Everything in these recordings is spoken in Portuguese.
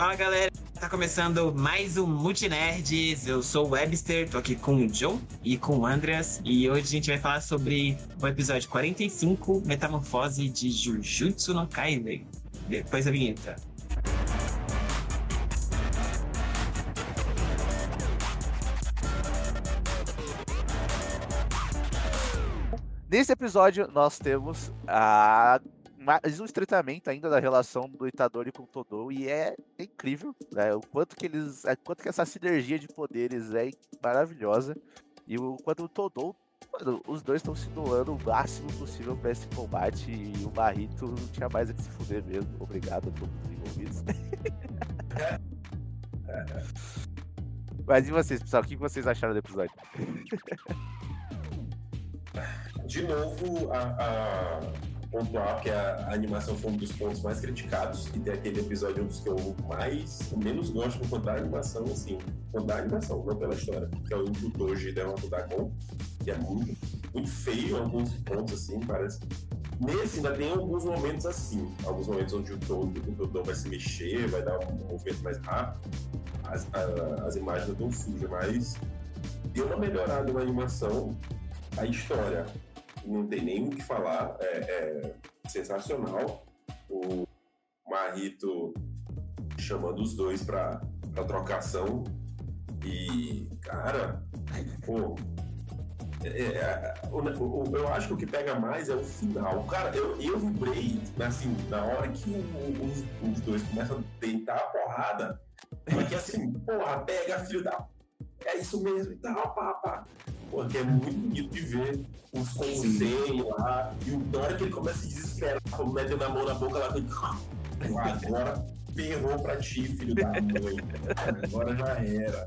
Fala galera, tá começando mais um Multinerds. Eu sou o Webster, tô aqui com o John e com o Andreas. E hoje a gente vai falar sobre o episódio 45, Metamorfose de Jujutsu no Kaisen. Depois da vinheta. Nesse episódio, nós temos a mais um estreitamento ainda da relação do Itadori com o Todou e é incrível, né? O quanto que eles, o quanto que essa sinergia de poderes é maravilhosa e o quanto o Todou, mano, os dois estão se doando o máximo possível para esse combate e o Barrito não tinha mais a que se fuder mesmo. Obrigado a todos os envolvidos. Mas e vocês, pessoal? O que vocês acharam do episódio? De novo, a, a pontuar que a, a, animação foi um dos pontos mais criticados e tem aquele episódio um dos que eu mais, menos gosto quanto da animação, assim, quanto da animação, não pela história, que é o do Doji da Dragon, que é muito, muito feio em alguns pontos, assim, parece. Nesse ainda tem alguns momentos assim, alguns momentos onde o todo vai se mexer, vai dar um movimento mais rápido, as, a, as imagens não sujas, mas deu uma melhorada na animação, a história não tem nem o que falar, é, é sensacional. O Marrito chamando os dois para trocação e, cara, pô, é, é, o, eu acho que o que pega mais é o final. Cara, eu, eu vibrei, assim, na hora que os, os dois começam a tentar a porrada, porque assim, porra, pega filho da. É isso mesmo e tal, pá, pá porque é muito bonito de ver os conselhos lá, e na hora que ele começa a se desesperar, metendo a mão na boca lá, agora ferrou pra ti, filho da mãe. Agora já era.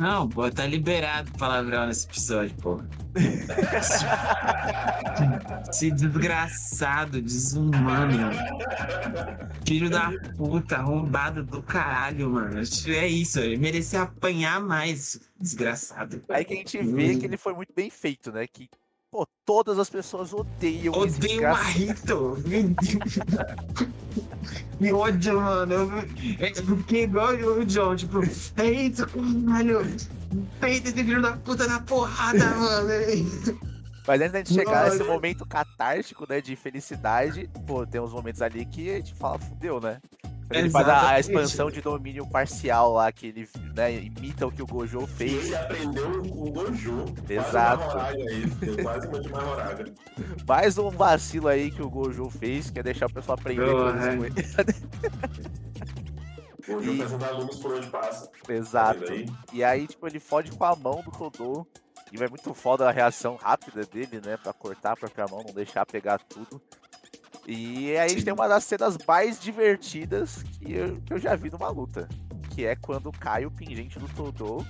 Não, pô, tá liberado palavrão nesse episódio, pô. Esse desgraçado, desumano. Filho da puta, arrombado do caralho, mano. É isso, ele merecia apanhar mais, desgraçado. Aí que a gente vê que ele foi muito bem feito, né? Que Pô, todas as pessoas odeiam Odeio o Marrito! Me ódio, mano. Eu fiquei igual o John, tipo, é isso, caralho! Peita esse filho da puta na porrada, mano! Mas antes da gente chegar nesse momento catártico, né, de felicidade, pô, tem uns momentos ali que a gente fala, fudeu, né? Ele faz a, a, expansão de domínio parcial lá, que ele né, imita o que o Gojo fez. Ele aprendeu com o Gojo. Exato. Quase uma de Mahoraga. Mais um vacilo aí que o Gojo fez, que é deixar o pessoal aprender oh, com ele. Gojo e... fazendo alunos por onde passa. Exato. Aí? E aí, tipo, ele fode com a mão do Todô. E vai muito foda a reação rápida dele, né? Pra cortar a própria mão, não deixar pegar tudo. E aí a gente tem uma das cenas mais divertidas que eu, que eu já vi numa luta. Que é quando cai o pingente do Todô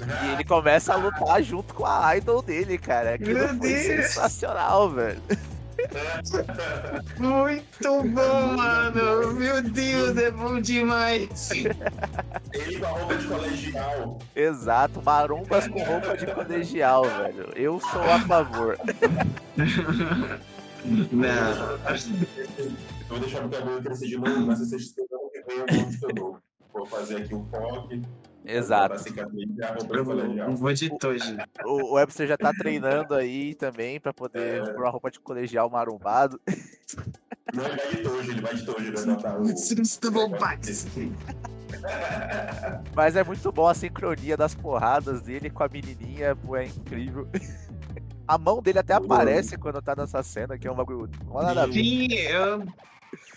e ele começa a lutar junto com a idol dele, cara. Aquilo Meu foi Deus. sensacional, velho. Muito bom, mano! Meu Deus, é bom demais! Ele com a roupa de colegial. Exato, marombas com roupa de colegial, velho. Eu sou a favor. Não. Eu vou deixar meu cabelo crescer de novo, mas vocês estão vendo que eu Vou fazer aqui um POC. Exato. Um vou de toji. O Webster já tá treinando aí também pra poder é. pôr a roupa de colegial marombado. Não, ele vai de toji, ele vai de toji, vai botar o. Mas é muito bom a sincronia das porradas dele com a menininha, pô, é incrível. A mão dele até aparece quando tá nessa cena, que é um bagulho. Sim, eu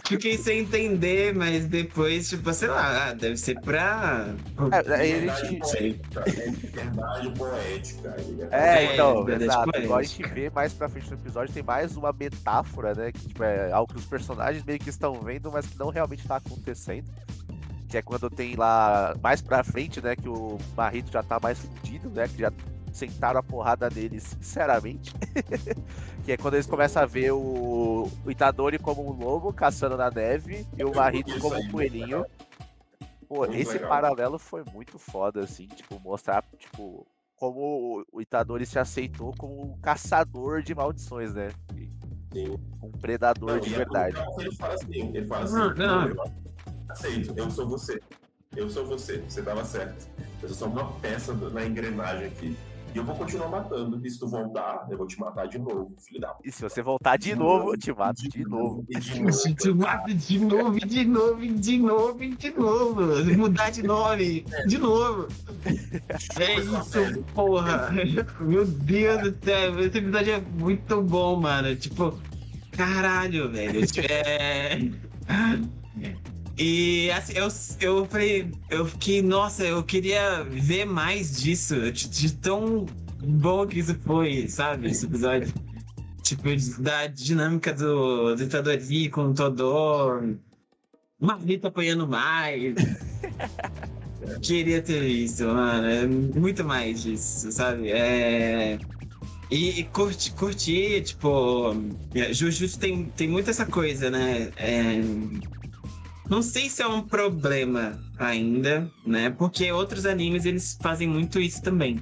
fiquei sem entender, mas depois, tipo, sei lá, deve ser pra. É, aí ele te. Verdade poética. É, então, é, exato. Igual a gente vê mais pra frente no episódio, tem mais uma metáfora, né? Que tipo, é algo que os personagens meio que estão vendo, mas que não realmente tá acontecendo. Que é quando tem lá mais pra frente, né? Que o Marrito já tá mais fudido, né? Que já sentaram a porrada nele, sinceramente. que é quando eles começam a ver o, o Itadori como um lobo caçando na neve e o Marrito como um coelhinho. Pô, muito esse legal. paralelo foi muito foda, assim, tipo, mostrar, tipo, como o Itadori se aceitou como um caçador de maldições, né? Sim. Um predador não, de verdade. Ele fala assim, ele fala assim, não, não. aceito, eu sou você. eu sou você, você tava certo. Eu sou só uma peça na engrenagem aqui. E eu vou continuar matando. E se tu voltar, eu vou te matar de novo, filho da E se você voltar de, de novo, novo, eu te mato de, de novo. E de novo. te mato de novo, de novo, de novo, de novo. Mudar de nome, de novo. É isso, porra. Meu Deus do céu. Esse episódio é muito bom, mano. Tipo, caralho, velho. É. E assim, eu, eu eu fiquei, nossa, eu queria ver mais disso, de, de tão bom que isso foi, sabe? Esse episódio. tipo, da dinâmica do, do Itadori com o Todor. Marlita apanhando mais. queria ter isso, mano. É muito mais disso, sabe? É. E, e curti, curti, tipo. Jujutsu tem, tem muito essa coisa, né? É, não sei se é um problema ainda, né? Porque outros animes eles fazem muito isso também.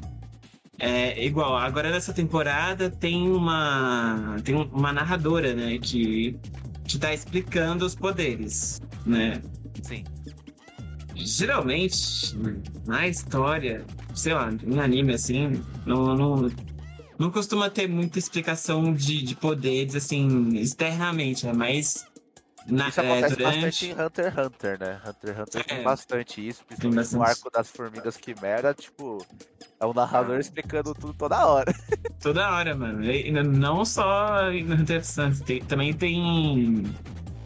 É igual, agora nessa temporada tem uma tem uma narradora, né, que que tá explicando os poderes, né? Sim. Geralmente, na história, sei lá, em anime assim, não, não, não costuma ter muita explicação de, de poderes assim externamente, é mais na, isso acontece é, durante... bastante em Hunter x Hunter, né? Hunter x Hunter é, tem bastante isso, principalmente bastante... no arco das formigas quimera, tipo, é o narrador explicando tudo toda hora. Toda hora, mano. E não só em Hunter x Hunter, tem, também tem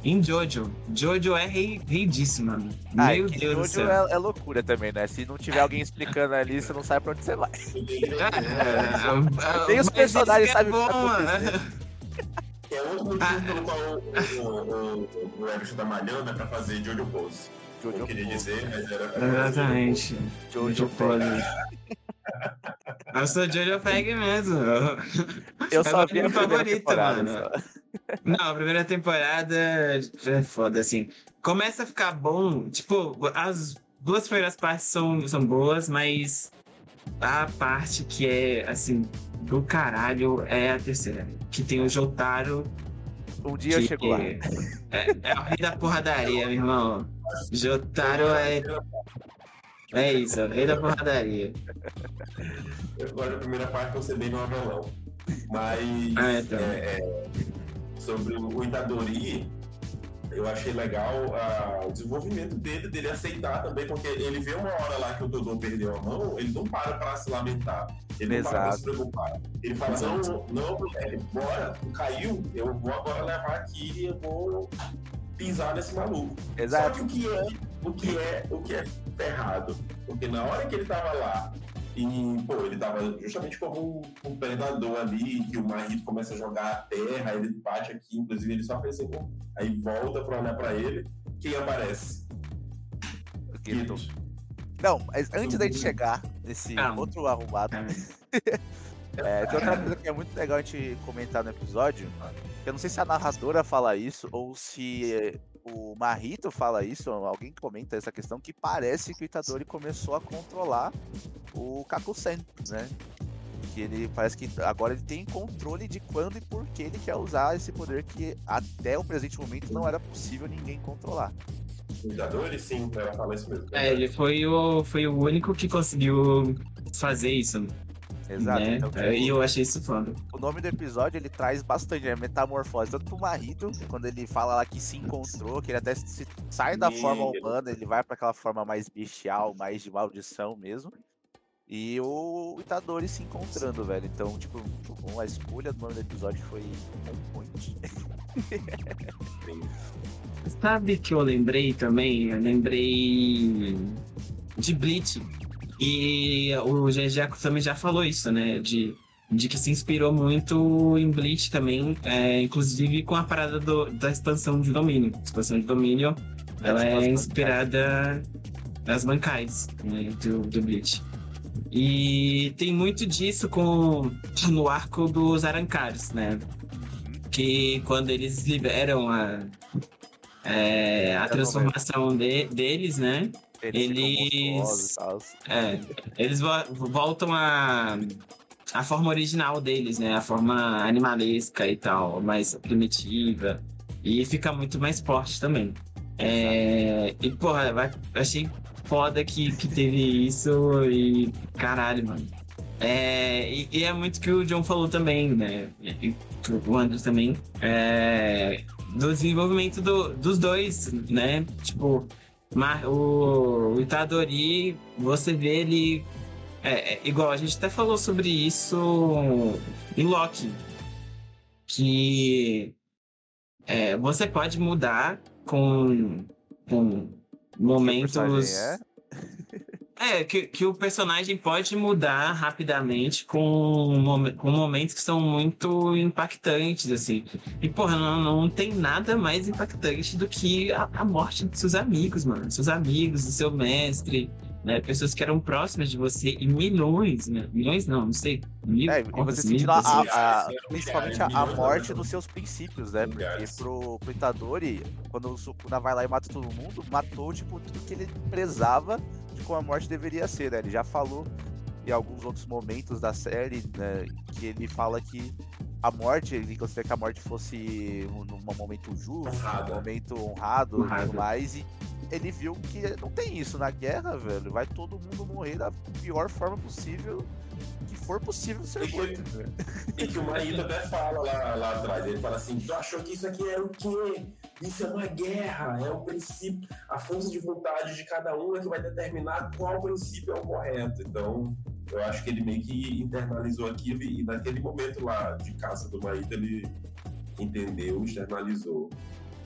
em Jojo. Jojo é rei, reidíssimo, mano. Ah, Meu Deus Jojo do céu. É, é, loucura também, né? Se não tiver alguém explicando ali, você não sabe pra onde você vai. É, tem os personagens, sabe? É bom, mano. É outro motivo ah, pelo qual o, o, o Everton tá malhando é pra fazer Jojo Pose. Jojo eu queria Pose. dizer, mas era pra Exatamente. Jojo Pose. Eu sou Jojo Fag mesmo. Eu só vi a favorita, mano. Só. Não, a primeira temporada é foda, assim. Começa a ficar bom, tipo, as duas primeiras partes são, são boas, mas a parte que é, assim, do caralho é a terceira. Que tem o Jotaro. Um dia que, chegou lá. É, é, o rei da porradaria, meu irmão. Jotaro é. É isso, é o rei da porradaria. Agora a primeira parte você bem no avelão. Mas ah, então. é, é, sobre o Itadori, eu achei legal uh, o desenvolvimento dele, dele aceitar também, porque ele vê uma hora lá que o Dodô perdeu a mão, ele não para para se lamentar, ele Exato. não para para se preocupar. Ele fala, Exato. não, não, mulher, bora, tu caiu, eu vou agora levar aqui e eu vou pisar nesse maluco. Exato. Só que o que é, o que é, o que é errado? Porque na hora que ele tava lá e, pô, ele tava justamente como um, um predador ali, que o Marito começa a jogar a terra, ele bate aqui, inclusive ele só fez assim, aí volta pra olhar pra ele, quem aparece? Kitos. Não, mas antes da gente chegar nesse ah, outro arrumado, é, tem outra coisa que é muito legal a gente comentar no episódio, eu não sei se a narradora fala isso ou se o Marrito fala isso, alguém comenta essa questão, que parece que o Itadori começou a controlar o Kakusen, né? Que ele parece que agora ele tem controle de quando e por que ele quer usar esse poder que até o presente momento não era possível ninguém controlar. O Itadori, sim, ela fala isso mesmo. É, ele foi o, foi o único que conseguiu fazer isso. Exato. Né? Então, é, e eu achei isso foda. O nome do episódio ele traz bastante né? metamorfose, tanto pro marido, quando ele fala lá que se encontrou, que ele até se, sai da forma humana, ele vai para aquela forma mais bestial, mais de maldição mesmo. E o Itadori se encontrando, velho. Então, tipo, a escolha do nome do episódio foi on point. Sabe que eu lembrei também? Eu lembrei de Bleach e o Jejeco também já falou isso, né? De, de que se inspirou muito em Bleach também, é, inclusive com a parada do, da expansão de domínio. A expansão de domínio, é, ela é inspirada nas bancais né, do, do Bleach. E tem muito disso com no arco dos Arancares, né? Que quando eles liberam a, é, a transformação de, deles, né? Eles. É, eles voltam a. A forma original deles, né? A forma animalesca e tal, mais primitiva. E fica muito mais forte também. É, e, porra, achei foda que, que teve isso e caralho, mano. É, e, e, é muito que o John falou também, né? E, o Andrew também. É, do desenvolvimento do, dos dois, né? Tipo, o, o Itadori, você vê ele. É, é, igual, a gente até falou sobre isso em Loki. Que é, você pode mudar com, com momentos. É? Que, que o personagem pode mudar rapidamente com, com momentos que são muito impactantes, assim. E, porra, não, não tem nada mais impactante do que a, a morte dos seus amigos, mano. Seus amigos, do seu mestre, né? Pessoas que eram próximas de você e milhões, né? Milhões não, não sei. Mil, é, e você sentindo a, a, a, principalmente a, morte dos seus princípios, né? Porque pro, pro Itadori, quando o Sukuna vai lá e mata todo mundo, matou, tipo, tudo que ele prezava de como a morte deveria ser, né? Ele já falou em alguns outros momentos da série, né, que ele fala que a morte, ele considera que a morte fosse um, um momento justo, um momento honrado, honrado. e tudo mais, e ele viu que não tem isso na guerra, velho. Vai todo mundo morrer da pior forma possível que for possível ser morto. E que o marido até fala lá, lá atrás, ele fala assim, tu achou que isso aqui é o quê? Isso é uma guerra, é o princípio, a força de vontade de cada um é que vai determinar qual princípio é o correto. Então, eu acho que ele meio que internalizou aquilo e naquele momento lá de caça do marido ele entendeu, externalizou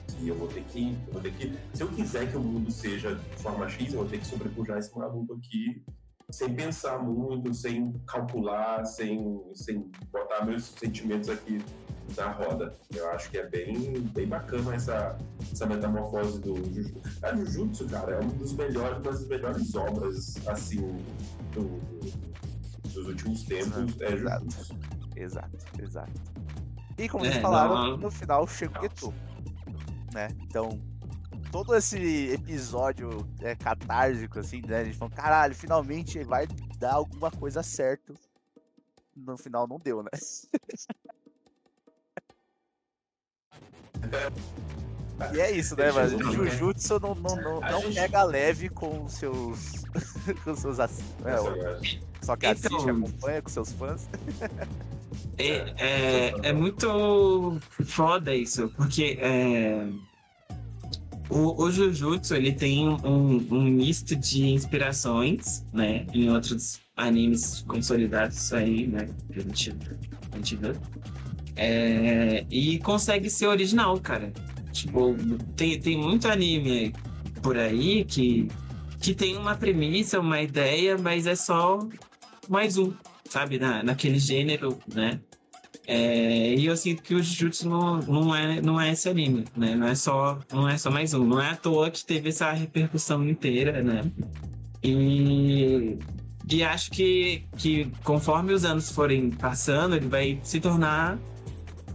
que eu vou ter que, eu vou ter que, se eu quiser que o mundo seja de forma X, eu vou ter que sobrepujar esse maluco aqui sem pensar muito, sem calcular, sem, sem botar meus sentimentos aqui na roda. Eu acho que é bem, bem bacana essa, essa metamorfose do Jujutsu. A Jujutsu, cara, é uma dos melhores, uma das melhores obras, assim, do, dos últimos tempos. É exato, exato, exato. E como eles é, falaram, não... no final chega o Geto né? Então, todo esse episódio é, catártico, assim, né? A gente falou, caralho, finalmente vai dar alguma coisa certo. No final não deu, né? E é isso, né, mas o Jujutsu não, não, não, não gente... pega leve com os seus. com os seus. É, só que assiste, então... acompanha com seus fãs. É, é, é muito foda isso, porque é, o, o Jujutsu ele tem um, um misto de inspirações, né? Em outros animes consolidados aí, né? Que a gente, a gente vê. É, e consegue ser original, cara. Tipo, tem, tem muito anime por aí que, que tem uma premissa, uma ideia, mas é só mais um, sabe? Na, naquele gênero, né? É, e eu sinto que o Jujutsu não, não, é, não é esse anime, né? Não é, só, não é só mais um. Não é à toa que teve essa repercussão inteira, né? E, e acho que, que conforme os anos forem passando, ele vai se tornar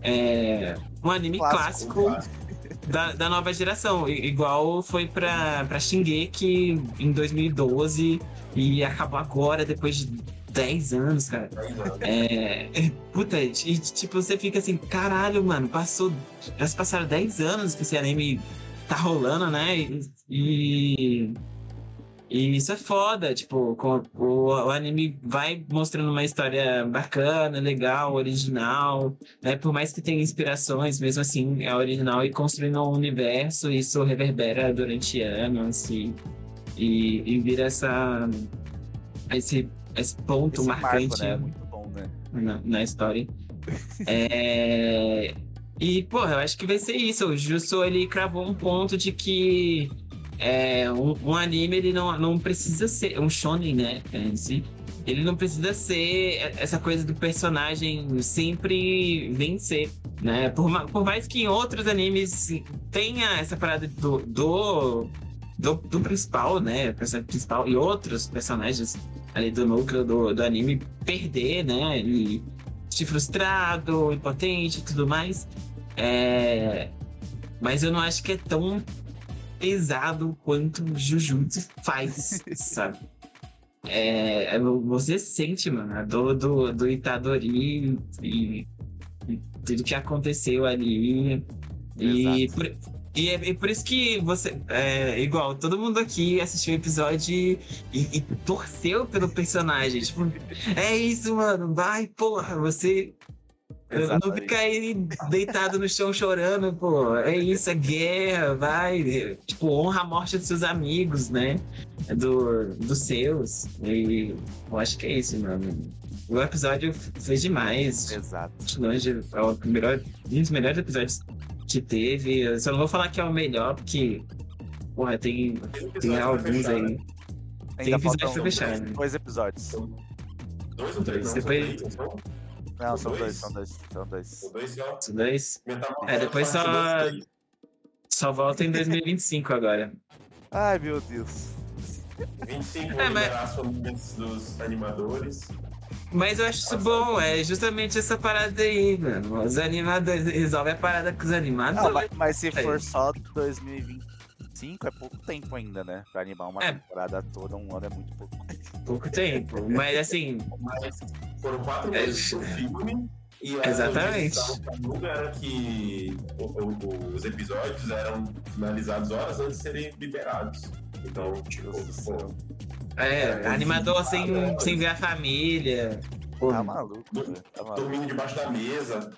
é, um anime clássico, clássico da, da nova geração. Igual foi pra, pra Shingeki em 2012 e acabou agora, depois de 10 anos, cara. É, puta, e tipo, você fica assim, caralho, mano, passou. Já passaram 10 anos que esse anime tá rolando, né? E. E isso é foda, tipo, com, o, o anime vai mostrando uma história bacana, legal, original, né? Por mais que tenha inspirações, mesmo assim, é original e construindo um universo, isso reverbera durante anos e, e, e vira essa, esse esse ponto esse marcante marco, né? Muito bom, né? na, na história. é... E, porra, eu acho que vai ser isso. O Justo, ele cravou um ponto de que é, um, um, anime, ele não, não precisa ser... Um shonen, né? Si, ele não precisa ser essa coisa do personagem sempre vencer, né? Por, por mais que em outros animes tenha essa parada do, do, do, do principal, né? Personagem principal e outros personagens ali do núcleo do, do anime perder, né? E se frustrado, impotente e tudo mais. É... Mas eu não acho que é tão pesado quanto Jujutsu faz, sabe? É, é, você sente, mano, a dor do, do Itadori e, e tudo que aconteceu ali. E por, E é, é, por isso que você. É, igual, todo mundo aqui assistiu o episódio e, e, torceu pelo personagem. Tipo, é isso, mano. Vai, porra, você. Exatamente. Não fica aí deitado no chão chorando, pô. É isso, é guerra, vai. Tipo, honra a morte dos seus amigos, né? Do, dos seus. E eu acho que é isso, mano. O episódio foi demais. Exato. Longe, é o melhor, um dos melhores episódios que teve. Eu só não vou falar que é o melhor, porque. Porra, tem, tem alguns aí. Ainda tem episódios pra fechar, né? Dois episódios. Dois ou três? Depois... Não, são dois, são dois. São dois. São dois? São dois. É, depois só. Só volta em 2025 agora. Ai, meu Deus. 25 é, mas... dos animadores. Mas eu acho isso bom, é justamente essa parada aí, mano. Os animadores resolvem a parada com os animadores. Não, mas, mas, se for só 2025, é pouco tempo ainda, né? Pra animar uma é. temporada toda, um ano é muito pouco. Pouco tempo, mas assim. Mas foram quatro é, meses é... filme. E Exatamente. era que os episódios eram finalizados horas antes de serem liberados. Então, tipo, pô, é, é animador sem, sem ver a família. Pô, tá maluco, tá maluco. Dormindo debaixo da mesa.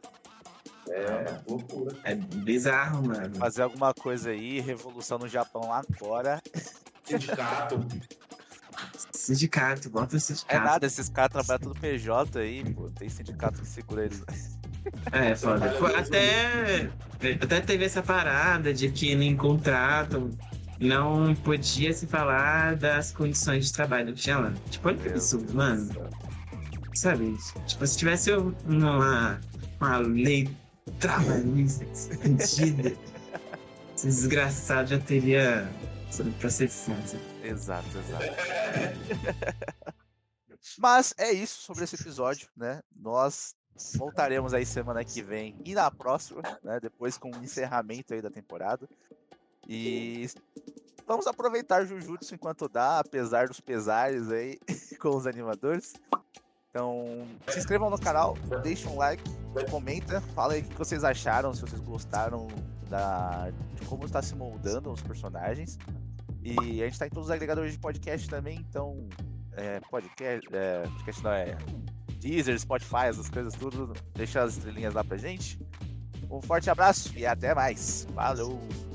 É, loucura. É bizarro, mano. Fazer alguma coisa aí, revolução no Japão agora. Sindicato. Sindicato, bota o sindicato. É nada, esses caras trabalham tudo PJ aí, pô. Tem sindicato que segura eles. É, foda. Até, até teve essa parada de que nem contrato não podia se falar das condições de trabalho do Xalan. Tipo, olha que absurdo, mano. Sabe? Tipo, se tivesse uma, uma lei trabalhista escondida, esse desgraçado já teria sido processado. Exato, exato. Mas é isso sobre esse episódio, né? Nós voltaremos aí semana que vem e na próxima, né? Depois com o encerramento aí da temporada. E vamos aproveitar Jujutsu enquanto dá, apesar dos pesares aí com os animadores. Então, se inscrevam no canal, deixem um like, comenta, fala aí o que vocês acharam, se vocês gostaram da, de como está se moldando os personagens. E a gente está em todos os agregadores de podcast também, então é, podcast, é, podcast não é Deezer, Spotify, essas coisas tudo. Deixa as estrelinhas lá pra gente. Um forte abraço e até mais. Falou!